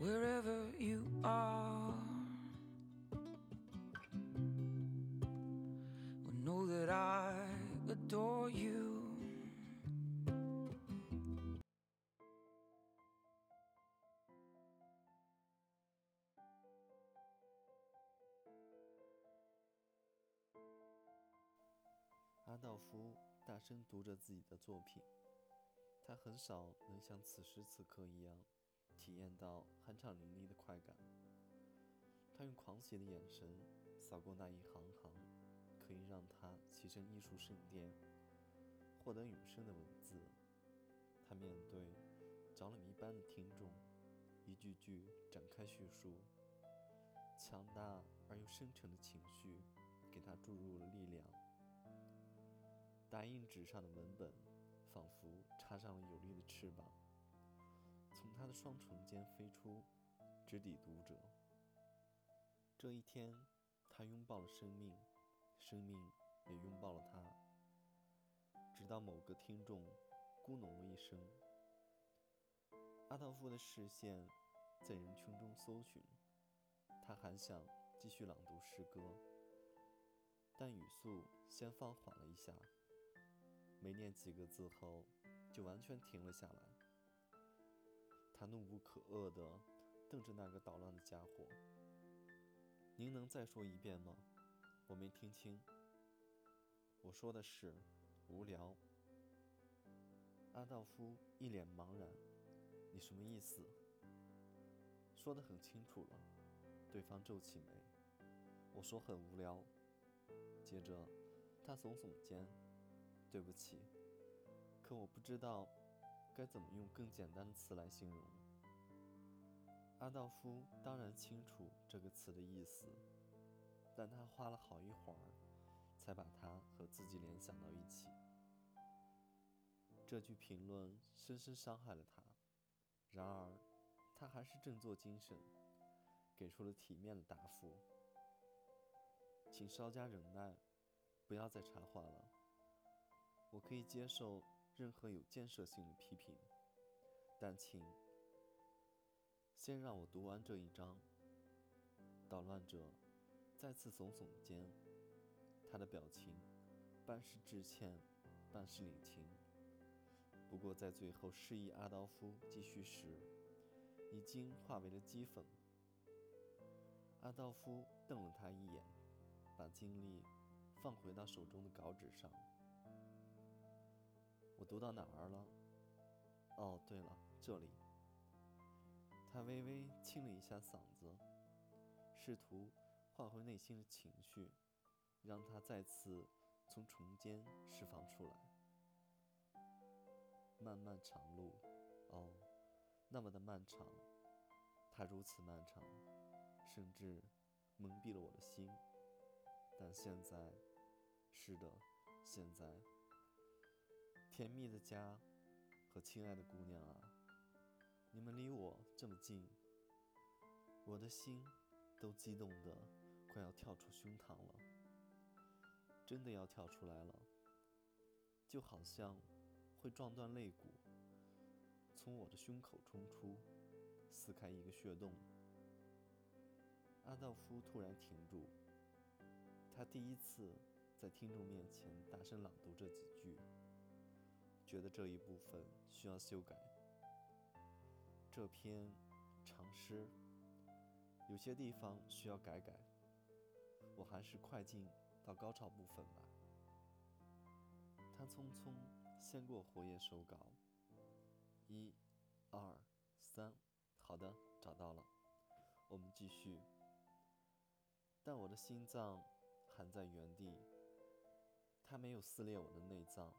wherever you are. Well, know that I adore you. 阿道夫大声读着自己的作品，他很少能像此时此刻一样，体验到酣畅淋漓的快感。他用狂喜的眼神扫过那一行行可以让他跻身艺术圣殿、获得永生的文字。他面对着了迷般的听众，一句句展开叙述，强大而又深沉的情绪给他注入了力量。打印纸上的文本，仿佛插上了有力的翅膀，他的双唇间飞出，直抵读者。这一天，他拥抱了生命，生命也拥抱了他。直到某个听众咕哝了一声，阿道夫的视线在人群中搜寻，他还想继续朗读诗歌，但语速先放缓了一下。没念几个字后，就完全停了下来。他怒不可遏地瞪着那个捣乱的家伙。“您能再说一遍吗？我没听清。”“我说的是，无聊。”阿道夫一脸茫然。“你什么意思？”“说得很清楚了。”对方皱起眉。“我说很无聊。”接着，他耸耸肩。对不起，可我不知道该怎么用更简单的词来形容。阿道夫当然清楚这个词的意思，但他花了好一会儿才把它和自己联想到一起。这句评论深深伤害了他，然而他还是振作精神，给出了体面的答复：“请稍加忍耐，不要再插话了。”我可以接受任何有建设性的批评，但请先让我读完这一章。捣乱者再次耸耸肩，他的表情半是致歉，半是领情。不过在最后示意阿道夫继续时，已经化为了讥讽。阿道夫瞪了他一眼，把精力放回到手中的稿纸上。我读到哪儿了？哦，对了，这里。他微微清了一下嗓子，试图换回内心的情绪，让他再次从重间释放出来。漫漫长路，哦，那么的漫长，它如此漫长，甚至蒙蔽了我的心。但现在，是的，现在。甜蜜的家和亲爱的姑娘啊，你们离我这么近，我的心都激动的快要跳出胸膛了，真的要跳出来了，就好像会撞断肋骨，从我的胸口冲出，撕开一个血洞。阿道夫突然停住，他第一次在听众面前大声朗读这几句。觉得这一部分需要修改。这篇长诗有些地方需要改改，我还是快进到高潮部分吧。他匆匆掀过活页手稿，一、二、三，好的，找到了。我们继续。但我的心脏还在原地，它没有撕裂我的内脏。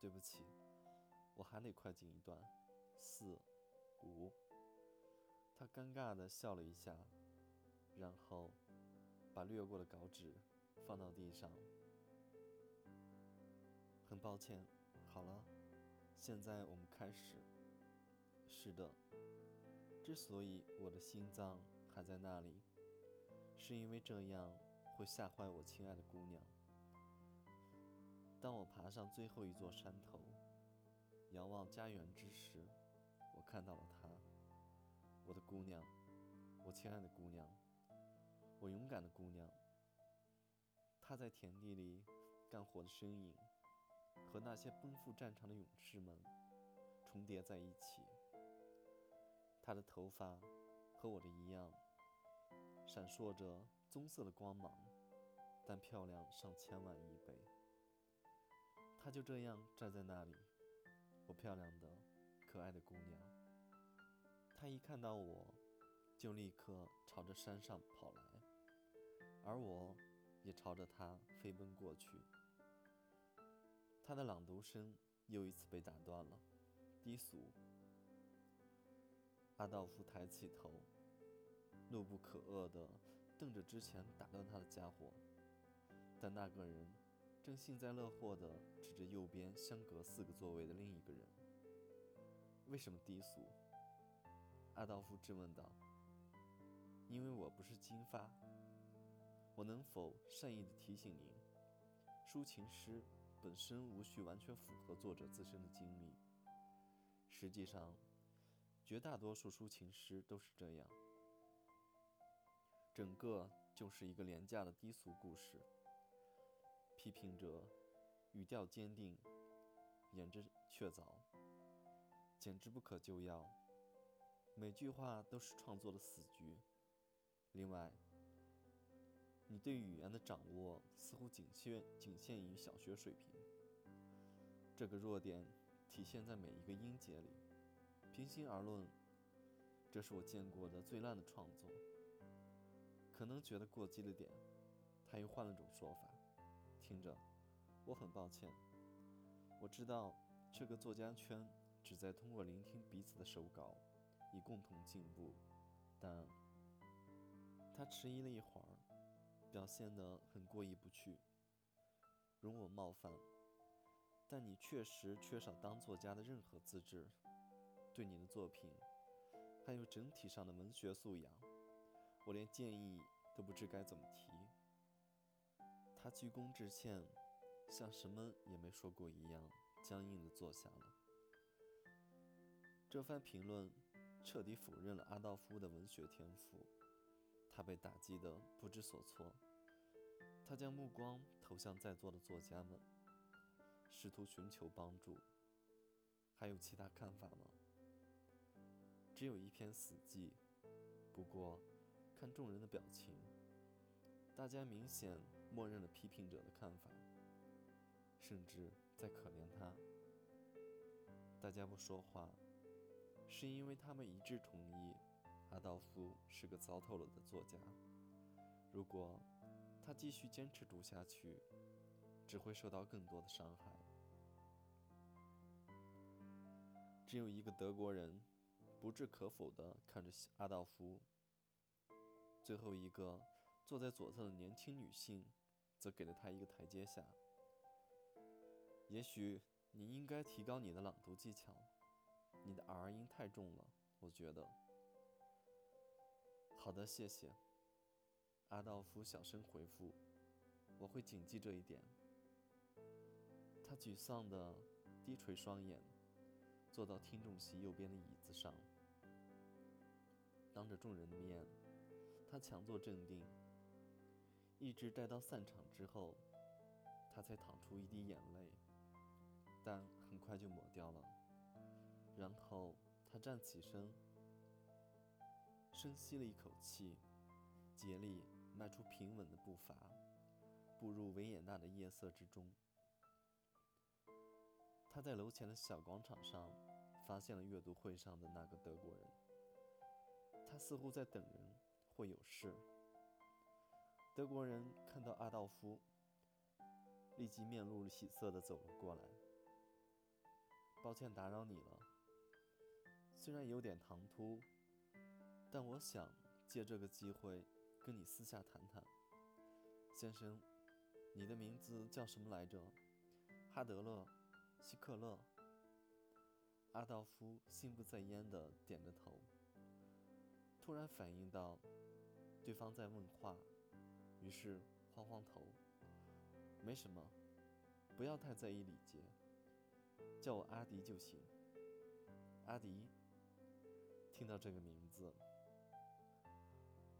对不起，我还得快进一段。四、五。他尴尬地笑了一下，然后把掠过的稿纸放到地上。很抱歉，好了，现在我们开始。是的，之所以我的心脏还在那里，是因为这样会吓坏我亲爱的姑娘。当我爬上最后一座山头，遥望家园之时，我看到了她。我的姑娘，我亲爱的姑娘，我勇敢的姑娘。她在田地里干活的身影，和那些奔赴战场的勇士们重叠在一起。她的头发和我的一样，闪烁着棕色的光芒，但漂亮上千万亿倍。她就这样站在那里，我漂亮的、可爱的姑娘。她一看到我，就立刻朝着山上跑来，而我也朝着她飞奔过去。她的朗读声又一次被打断了，低俗。阿道夫抬起头，怒不可遏地瞪着之前打断他的家伙，但那个人正幸灾乐祸地指着右边相隔四个座位的另一个人。为什么低俗？阿道夫质问道。因为我不是金发。我能否善意地提醒您，抒情诗本身无需完全符合作者自身的经历。实际上。绝大多数抒情诗都是这样，整个就是一个廉价的低俗故事。批评者语调坚定，言之确凿，简直不可救药。每句话都是创作的死局。另外，你对语言的掌握似乎仅限仅限于小学水平。这个弱点体现在每一个音节里。平心而论，这是我见过的最烂的创作。可能觉得过激了点，他又换了种说法。听着，我很抱歉。我知道这个作家圈旨在通过聆听彼此的手稿，以共同进步。但他迟疑了一会儿，表现得很过意不去。容我冒犯，但你确实缺少当作家的任何资质。对你的作品，还有整体上的文学素养，我连建议都不知该怎么提。他鞠躬致歉，像什么也没说过一样，僵硬地坐下了。这番评论彻底否认了阿道夫的文学天赋，他被打击得不知所措。他将目光投向在座的作家们，试图寻求帮助。还有其他看法吗？只有一片死寂。不过，看众人的表情，大家明显默认了批评者的看法，甚至在可怜他。大家不说话，是因为他们一致同意阿道夫是个糟透了的作家。如果他继续坚持读下去，只会受到更多的伤害。只有一个德国人。不置可否地看着阿道夫。最后一个坐在左侧的年轻女性，则给了他一个台阶下。也许你应该提高你的朗读技巧，你的 R 音太重了，我觉得。好的，谢谢。阿道夫小声回复：“我会谨记这一点。”他沮丧地低垂双眼。坐到听众席右边的椅子上，当着众人的面，他强作镇定，一直待到散场之后，他才淌出一滴眼泪，但很快就抹掉了。然后他站起身，深吸了一口气，竭力迈出平稳的步伐，步入维也纳的夜色之中。他在楼前的小广场上发现了阅读会上的那个德国人，他似乎在等人或有事。德国人看到阿道夫，立即面露喜色地走了过来。抱歉打扰你了，虽然有点唐突，但我想借这个机会跟你私下谈谈。先生，你的名字叫什么来着？哈德勒。希克勒，阿道夫心不在焉地点着头，突然反应到对方在问话，于是晃晃头：“没什么，不要太在意礼节，叫我阿迪就行。”阿迪，听到这个名字，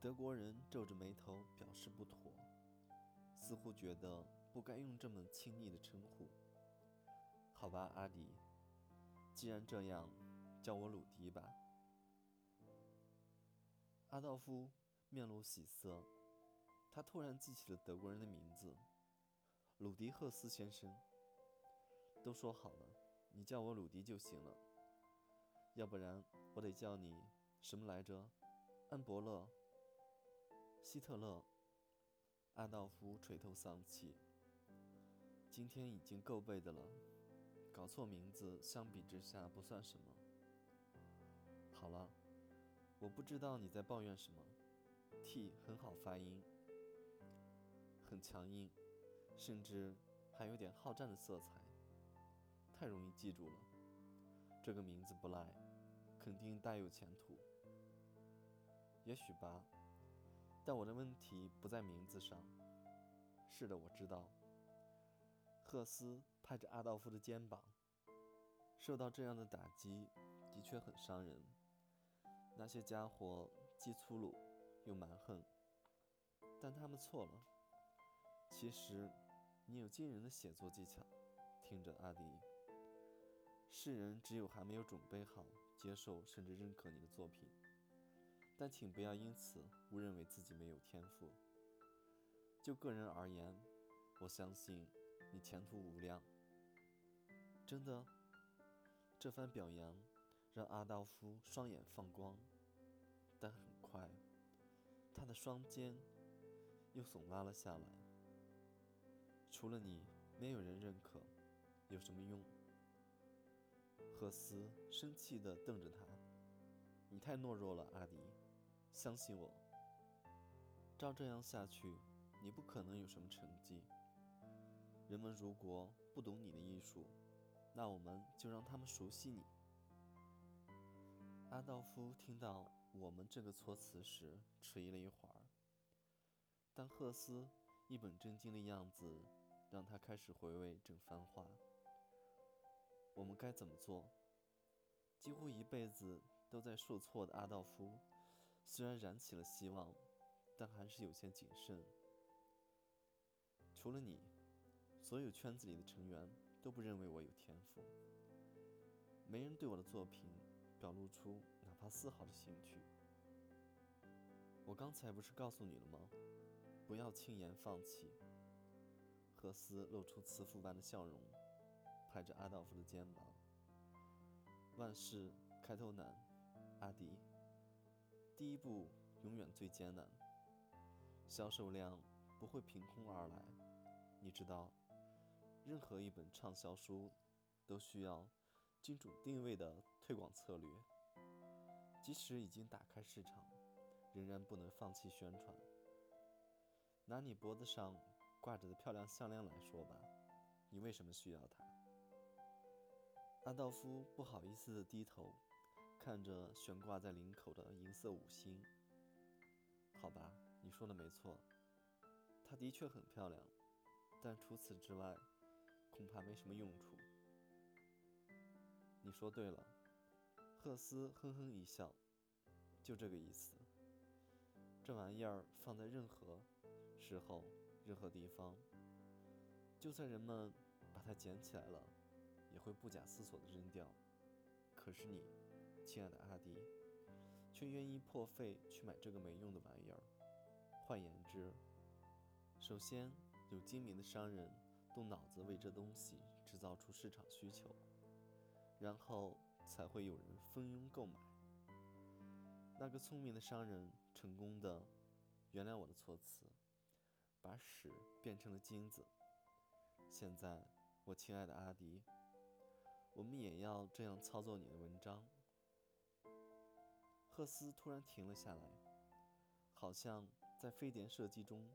德国人皱着眉头表示不妥，似乎觉得不该用这么亲昵的称呼。好吧，阿迪，既然这样，叫我鲁迪吧。阿道夫面露喜色，他突然记起了德国人的名字——鲁迪赫斯先生。都说好了，你叫我鲁迪就行了。要不然我得叫你什么来着？恩伯勒、希特勒。阿道夫垂头丧气。今天已经够背的了，搞错名字相比之下不算什么。好了，我不知道你在抱怨什么。T 很好发音，很强硬，甚至还有点好战的色彩，太容易记住了。这个名字不赖，肯定大有前途。也许吧，但我的问题不在名字上。是的，我知道。赫斯拍着阿道夫的肩膀。受到这样的打击，的确很伤人。那些家伙既粗鲁又蛮横，但他们错了。其实，你有惊人的写作技巧。听着，阿迪。世人只有还没有准备好接受甚至认可你的作品，但请不要因此误认为自己没有天赋。就个人而言，我相信你前途无量。真的，这番表扬让阿道夫双眼放光，但很快，他的双肩又耸拉了下来。除了你，没有人认可，有什么用？赫斯生气地瞪着他：“你太懦弱了，阿迪，相信我。照这样下去，你不可能有什么成绩。人们如果不懂你的艺术，那我们就让他们熟悉你。”阿道夫听到“我们”这个措辞时，迟疑了一会儿，但赫斯一本正经的样子让他开始回味整番话。我们该怎么做？几乎一辈子都在受挫的阿道夫，虽然燃起了希望，但还是有些谨慎。除了你，所有圈子里的成员都不认为我有天赋。没人对我的作品表露出哪怕丝毫的兴趣。我刚才不是告诉你了吗？不要轻言放弃。赫斯露出慈父般的笑容。拍着阿道夫的肩膀。万事开头难，阿迪。第一步永远最艰难。销售量不会凭空而来，你知道，任何一本畅销书都需要精准定位的推广策略。即使已经打开市场，仍然不能放弃宣传。拿你脖子上挂着的漂亮项链来说吧，你为什么需要它？阿道夫不好意思地低头，看着悬挂在领口的银色五星。好吧，你说的没错，它的确很漂亮，但除此之外，恐怕没什么用处。你说对了，赫斯哼哼一笑，就这个意思。这玩意儿放在任何时候、任何地方，就算人们把它捡起来了。也会不假思索地扔掉，可是你，亲爱的阿迪，却愿意破费去买这个没用的玩意儿。换言之，首先有精明的商人动脑子为这东西制造出市场需求，然后才会有人蜂拥购买。那个聪明的商人成功的，原谅我的措辞，把屎变成了金子。现在，我亲爱的阿迪。我们也要这样操作你的文章。赫斯突然停了下来，好像在飞碟射击中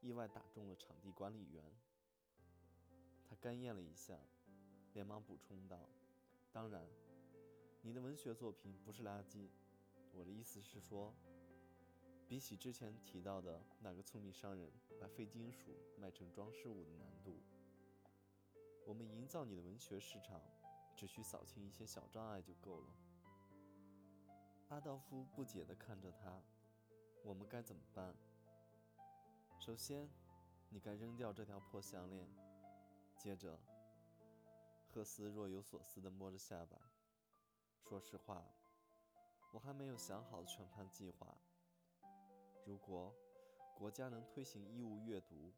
意外打中了场地管理员。他干咽了一下，连忙补充道：“当然，你的文学作品不是垃圾。我的意思是说，比起之前提到的那个聪明商人把废金属卖成装饰物的难度，我们营造你的文学市场。”只需扫清一些小障碍就够了。阿道夫不解地看着他：“我们该怎么办？”首先，你该扔掉这条破项链。接着，赫斯若有所思地摸着下巴。说实话，我还没有想好全盘计划。如果国家能推行义务阅读，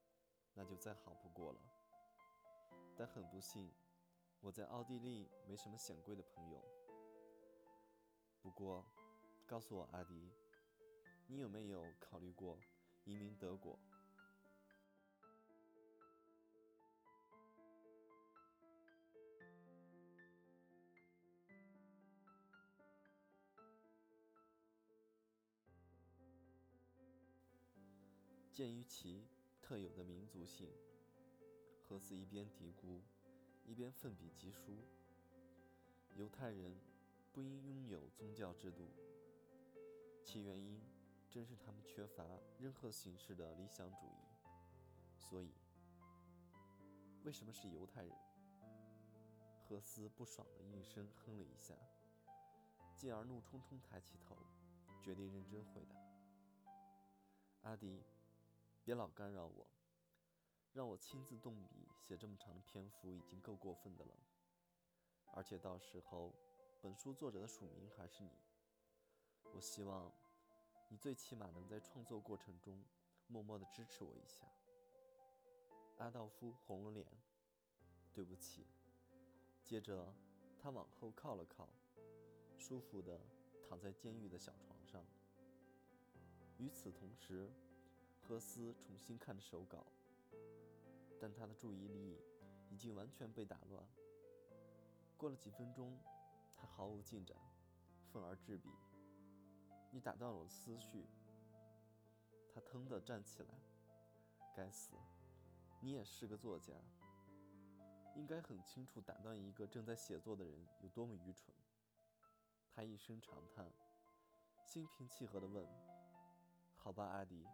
那就再好不过了。但很不幸，我在奥地利没什么显贵的朋友。不过，告诉我，阿迪，你有没有考虑过移民德国？鉴于其特有的民族性，赫斯一边嘀咕，一边奋笔疾书。犹太人不应拥有宗教制度，其原因正是他们缺乏任何形式的理想主义。所以，为什么是犹太人？赫斯不爽的应声哼了一下，继而怒冲冲抬起头，决定认真回答：“阿迪。”别老干扰我，让我亲自动笔写这么长的篇幅已经够过分的了。而且到时候，本书作者的署名还是你。我希望你最起码能在创作过程中默默地支持我一下。阿道夫红了脸，对不起。接着，他往后靠了靠，舒服地躺在监狱的小床上。与此同时，赫斯重新看着手稿，但他的注意力已经完全被打乱。过了几分钟，他毫无进展，愤而执笔：“你打断了我的思绪。”他腾地站起来：“该死！你也是个作家，应该很清楚打断一个正在写作的人有多么愚蠢。”他一声长叹，心平气和地问：“好吧，阿迪。”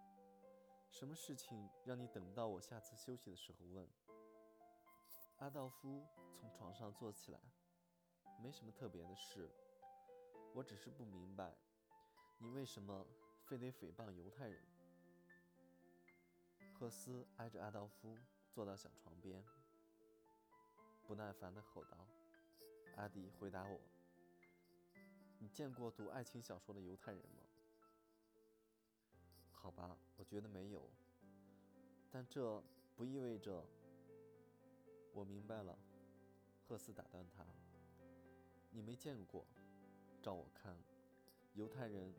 什么事情让你等到我下次休息的时候问？阿道夫从床上坐起来，没什么特别的事，我只是不明白，你为什么非得诽谤犹太人？赫斯挨着阿道夫坐到小床边，不耐烦地吼道：“阿迪，回答我，你见过读爱情小说的犹太人吗？”好吧，我觉得没有，但这不意味着我明白了。赫斯打断他：“你没见过，照我看，犹太人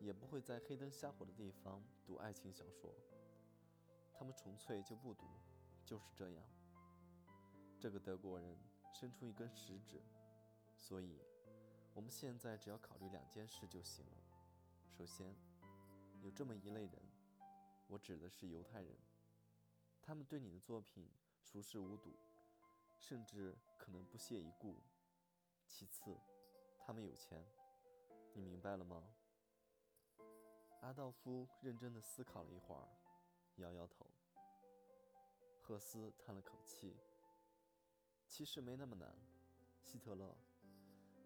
也不会在黑灯瞎火的地方读爱情小说，他们纯粹就不读，就是这样。”这个德国人伸出一根食指，所以我们现在只要考虑两件事就行了。首先。有这么一类人，我指的是犹太人，他们对你的作品熟视无睹，甚至可能不屑一顾。其次，他们有钱，你明白了吗？阿道夫认真地思考了一会儿，摇摇头。赫斯叹了口气：“其实没那么难，希特勒，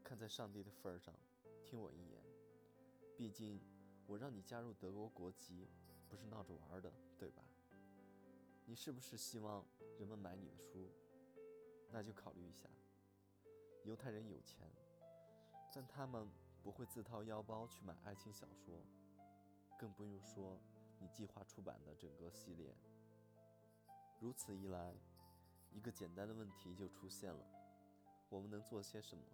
看在上帝的份上，听我一言，毕竟……”我让你加入德国国籍，不是闹着玩的，对吧？你是不是希望人们买你的书？那就考虑一下。犹太人有钱，但他们不会自掏腰包去买爱情小说，更不用说你计划出版的整个系列。如此一来，一个简单的问题就出现了：我们能做些什么？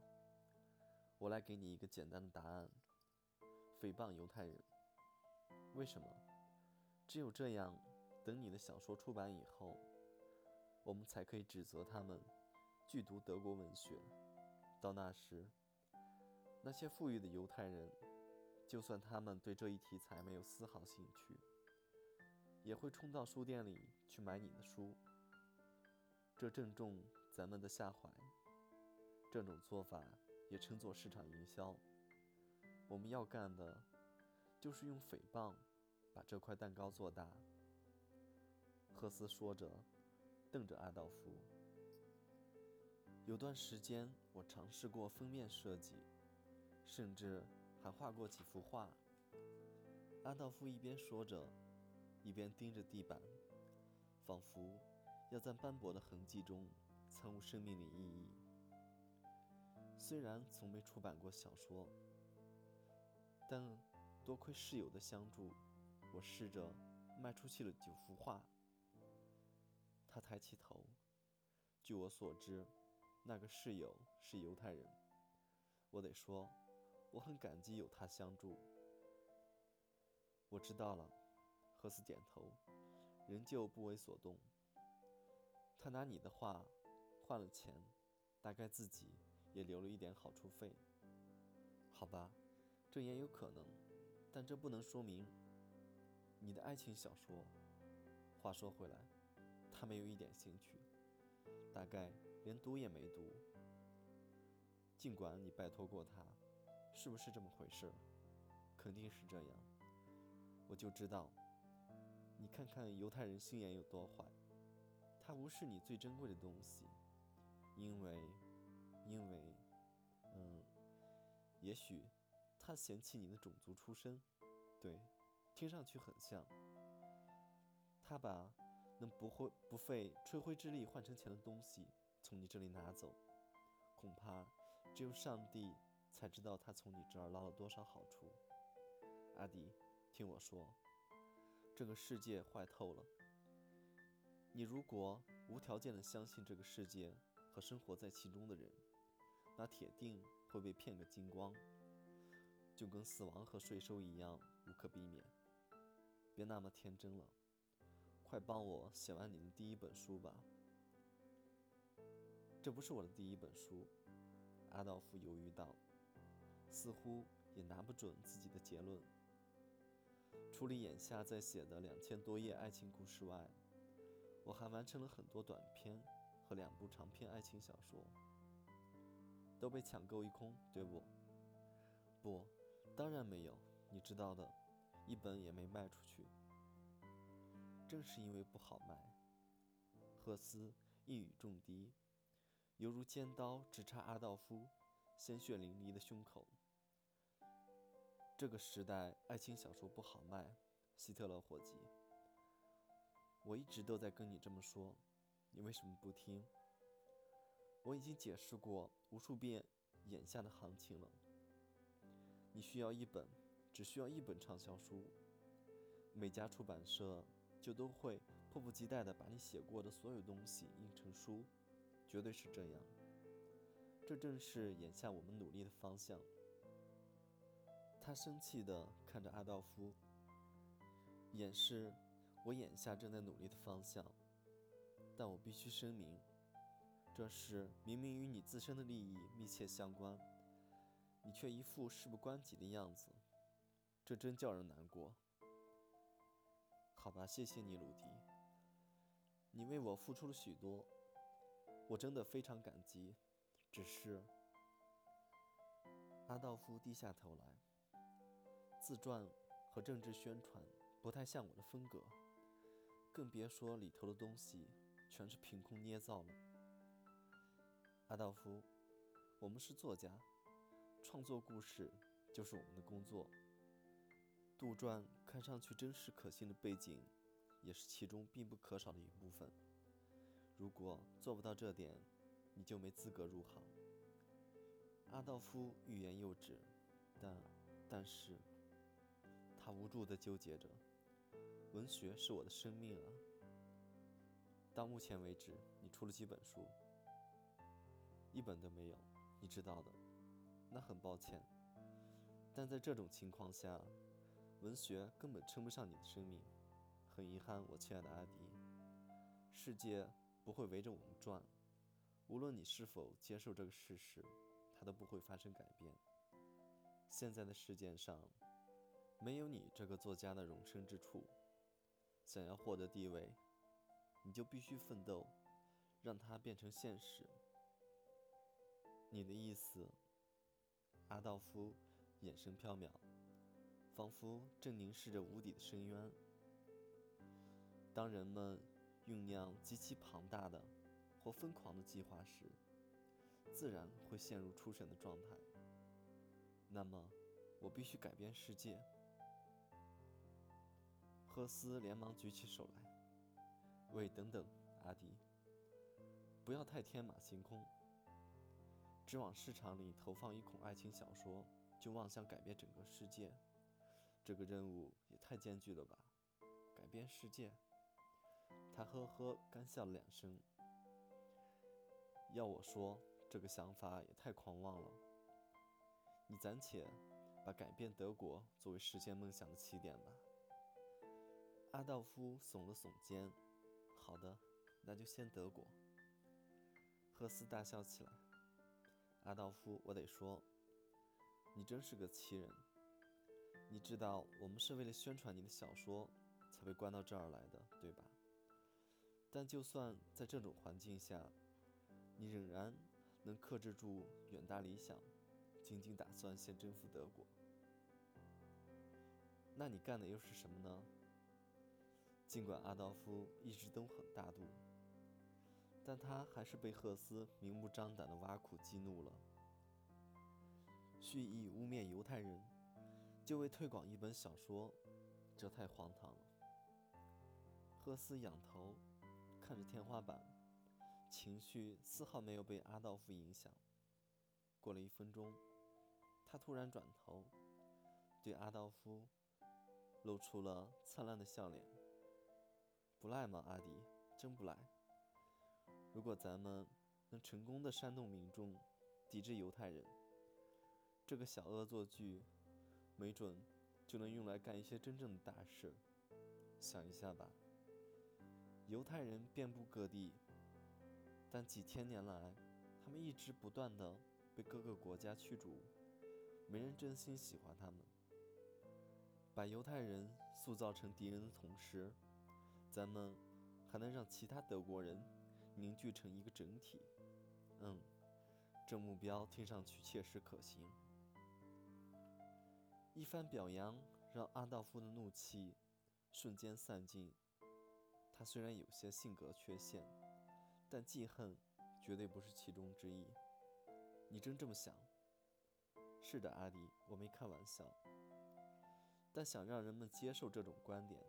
我来给你一个简单的答案。诽谤犹太人？为什么？只有这样，等你的小说出版以后，我们才可以指责他们拒读德国文学。到那时，那些富裕的犹太人，就算他们对这一题材没有丝毫兴趣，也会冲到书店里去买你的书。这正中咱们的下怀。这种做法也称作市场营销。我们要干的，就是用诽谤把这块蛋糕做大。赫斯说着，瞪着阿道夫。有段时间，我尝试过封面设计，甚至还画过几幅画。阿道夫一边说着，一边盯着地板，仿佛要在斑驳的痕迹中参悟生命的意义。虽然从没出版过小说，但多亏室友的相助，我试着卖出去了九幅画。他抬起头，据我所知，那个室友是犹太人。我得说，我很感激有他相助。我知道了，赫斯点头，仍旧不为所动。他拿你的画换了钱，大概自己也留了一点好处费。好吧，这也有可能，但这不能说明你的爱情小说。话说回来。他没有一点兴趣，大概连读也没读。尽管你拜托过他，是不是这么回事？肯定是这样。我就知道，你看看犹太人心眼有多坏，他无视你最珍贵的东西，因为，因为，嗯，也许他嫌弃你的种族出身。对，听上去很像。他把。能不会不费吹灰之力换成钱的东西从你这里拿走，恐怕只有上帝才知道他从你这儿捞了多少好处。阿迪，听我说，这个世界坏透了。你如果无条件的相信这个世界和生活在其中的人，那铁定会被骗个精光，就跟死亡和税收一样无可。别那么天真了。快帮我写完你的第一本书吧。这不是我的第一本书，阿道夫犹豫道，似乎也拿不准自己的结论。除了眼下在写的两千多页爱情故事外，我还完成了很多短篇和两部长篇爱情小说，都被抢购一空，对不？不，当然没有，你知道的，一本也没卖出去。正是因为不好卖，赫斯一语中的，犹如尖刀直插阿道夫鲜血淋漓的胸口。这个时代爱情小说不好卖，希特勒伙计。我一直都在跟你这么说，你为什么不听？我已经解释过无数遍眼下的行情了。你需要一本，只需要一本畅销书，每家出版社。就都会迫不及待地把你写过的所有东西印成书，绝对是这样。这正是眼下我们努力的方向。他生气地看着阿道夫，掩饰我眼下正在努力的方向。但我必须声明，这事明明与你自身的利益密切相关，你却一副事不关己的样子，这真叫人难过。好吧，谢谢你，鲁迪。你为我付出了许多，我真的非常感激。只是，阿道夫低下头来。自传和政治宣传不太像我的风格，更别说里头的东西全是凭空捏造了。阿道夫，我们是作家，创作故事就是我们的工作。杜撰看上去真实可信的背景，也是其中必不可少的一部分。如果做不到这点，你就没资格入行。阿道夫欲言又止，但，但是，他无助地纠结着。文学是我的生命啊！到目前为止，你出了几本书？一本都没有，你知道的。那很抱歉，但在这种情况下。文学根本称不上你的生命，很遗憾，我亲爱的阿迪。世界不会围着我们转，无论你是否接受这个事实，它都不会发生改变。现在的世界上，没有你这个作家的容身之处。想要获得地位，你就必须奋斗，让它变成现实。你的意思？阿道夫眼神飘渺。仿佛正凝视着无底的深渊。当人们酝酿极其庞大的或疯狂的计划时，自然会陷入出神的状态。那么，我必须改变世界。赫斯连忙举起手来：“喂，等等，阿迪，不要太天马行空。只往市场里投放一孔爱情小说，就妄想改变整个世界，这个任务也太艰巨了吧？改变世界？”他呵呵干笑了两声。要我说，这个想法也太狂妄了。你暂且把改变德国作为实现梦想的起点吧。阿道夫耸了耸肩，“好的，那就先德国。”赫斯大笑起来。阿道夫，我得说，你真是个奇人。你知道我们是为了宣传你的小说才被关到这儿来的，对吧？但就算在这种环境下，你仍然能克制住远大理想，仅仅打算先征服德国。那你干的又是什么呢？尽管阿道夫一直都很大度，但他还是被赫斯明目张胆的挖苦激怒了。蓄意污蔑犹太人，就为推广一本小说，这太荒唐了。赫斯仰头看着天花板，情绪丝毫没有被阿道夫影响。过了一分钟，他突然转头，对阿道夫露出了灿烂的笑脸。不赖吗，阿迪？真不赖。如果咱们能成功的煽动民众抵制犹太人，这个小恶作剧，没准就能用来干一些真正的大事。想一下吧，犹太人遍布各地，但几千年来，他们一直不断的被各个国家驱逐，没人真心喜欢他们。把犹太人塑造成敌人的同时，咱们还能让其他德国人凝聚成一个整体，嗯，这目标听上去切实可行。一番表扬让阿道夫的怒气瞬间散尽。他虽然有些性格缺陷，但记恨绝对不是其中之一。你真这么想？是的，阿迪，我没开玩笑。但想让人们接受这种观点。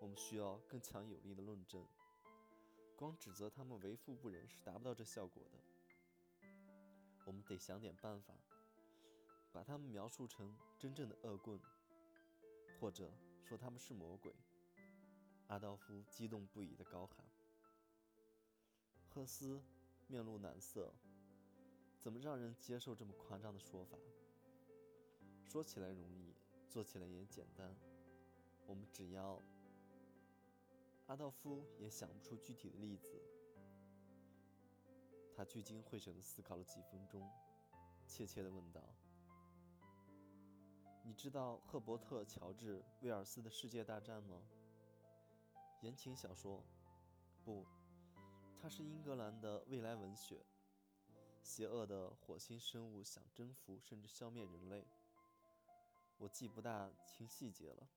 我们需要更强有力的论证，光指责他们为富不仁是达不到这效果的。我们得想点办法，把他们描述成真正的恶棍，或者说他们是魔鬼。阿道夫激动不已地高喊。赫斯面露难色，怎么让人接受这么夸张的说法？说起来容易，做起来也简单。我们只要……阿道夫也想不出具体的例子。他聚精会神地思考了几分钟，怯怯地问道：“你知道赫伯特·乔治·威尔斯的世界大战吗？言情小说？不，它是英格兰的未来文学。邪恶的火星生物想征服甚至消灭人类。我记不大清细节了，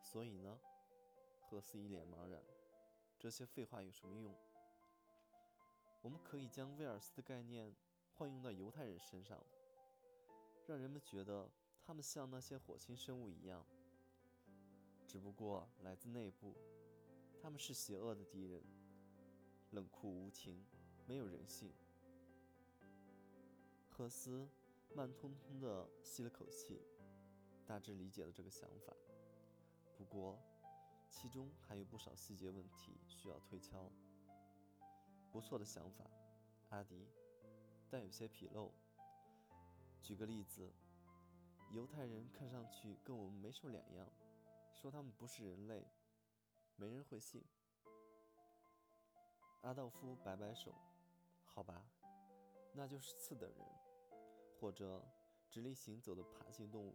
所以呢？”赫斯一脸茫然，这些废话有什么用？我们可以将威尔斯的概念换用到犹太人身上，让人们觉得他们像那些火星生物一样，只不过来自内部。他们是邪恶的敌人，冷酷无情，没有人性。赫斯慢吞吞地吸了口气，大致理解了这个想法。不过。其中还有不少细节问题需要推敲。不错的想法，阿迪，但有些纰漏。举个例子，犹太人看上去跟我们没什么两样，说他们不是人类，没人会信。阿道夫摆摆手，好吧，那就是次等人，或者直立行走的爬行动物，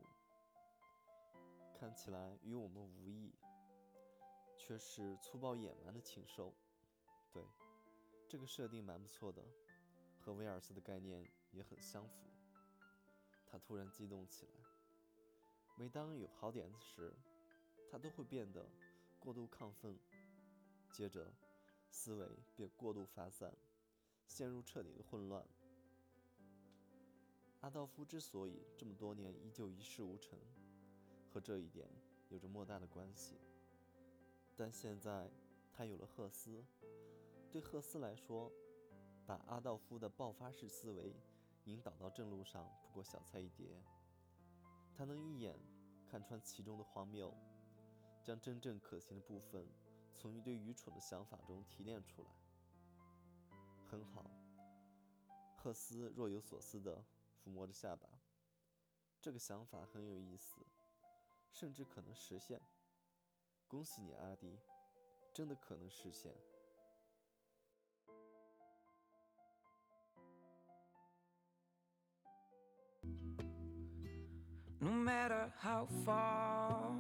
看起来与我们无异。却是粗暴野蛮的禽兽，对，这个设定蛮不错的，和威尔斯的概念也很相符。他突然激动起来，每当有好点子时，他都会变得过度亢奋，接着思维便过度发散，陷入彻底的混乱。阿道夫之所以这么多年依旧一事无成，和这一点有着莫大的关系。但现在他有了赫斯，对赫斯来说，把阿道夫的爆发式思维引导到正路上，不过小菜一碟。他能一眼看穿其中的荒谬，将真正可行的部分从一堆愚蠢的想法中提炼出来。很好，赫斯若有所思地抚摸着下巴。这个想法很有意思，甚至可能实现。恭喜你，阿迪，真的可能实现。No matter how far.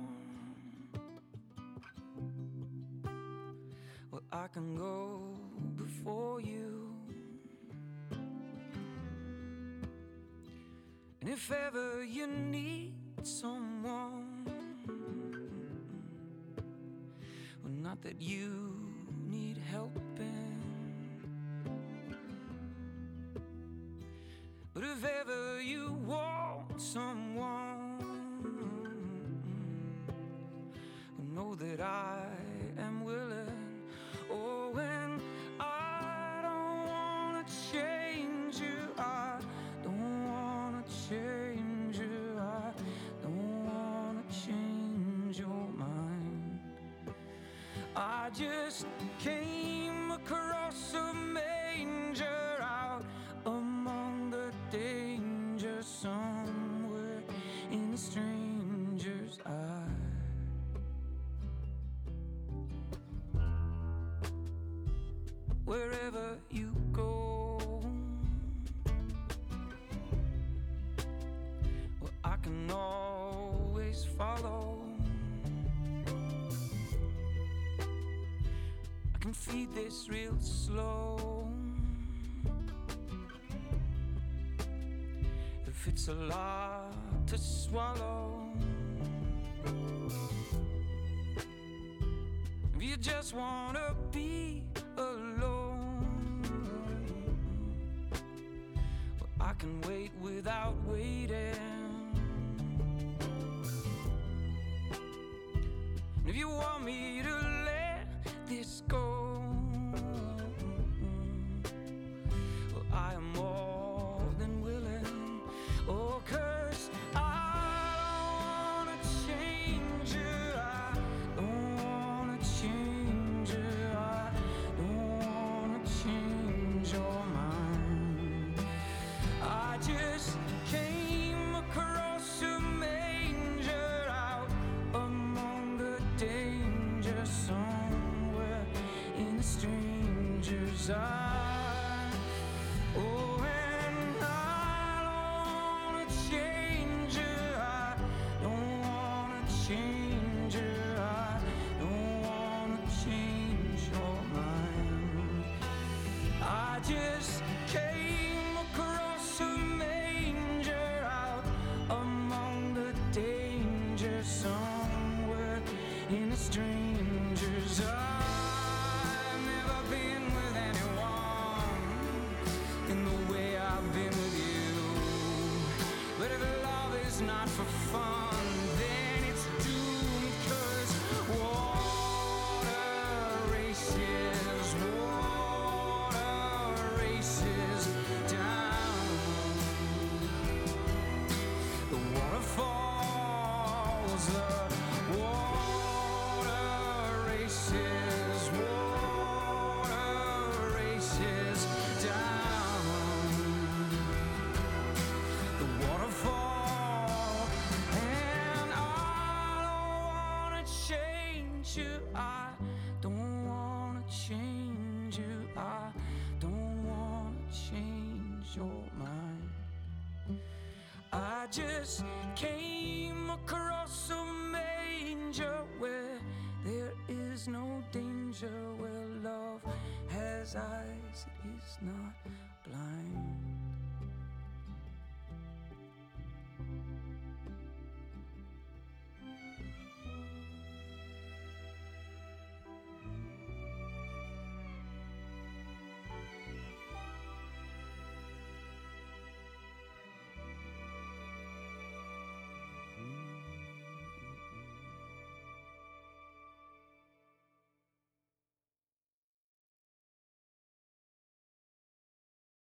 Well, I can go before you. And if ever you need someone, well, not that you need helping. God. Wherever you go, well, I can always follow. I can feed this real slow. If it's a lot to swallow, if you just wanna be I can wait without waiting. Just came across a manger where there is no danger, where love has eyes, it is not.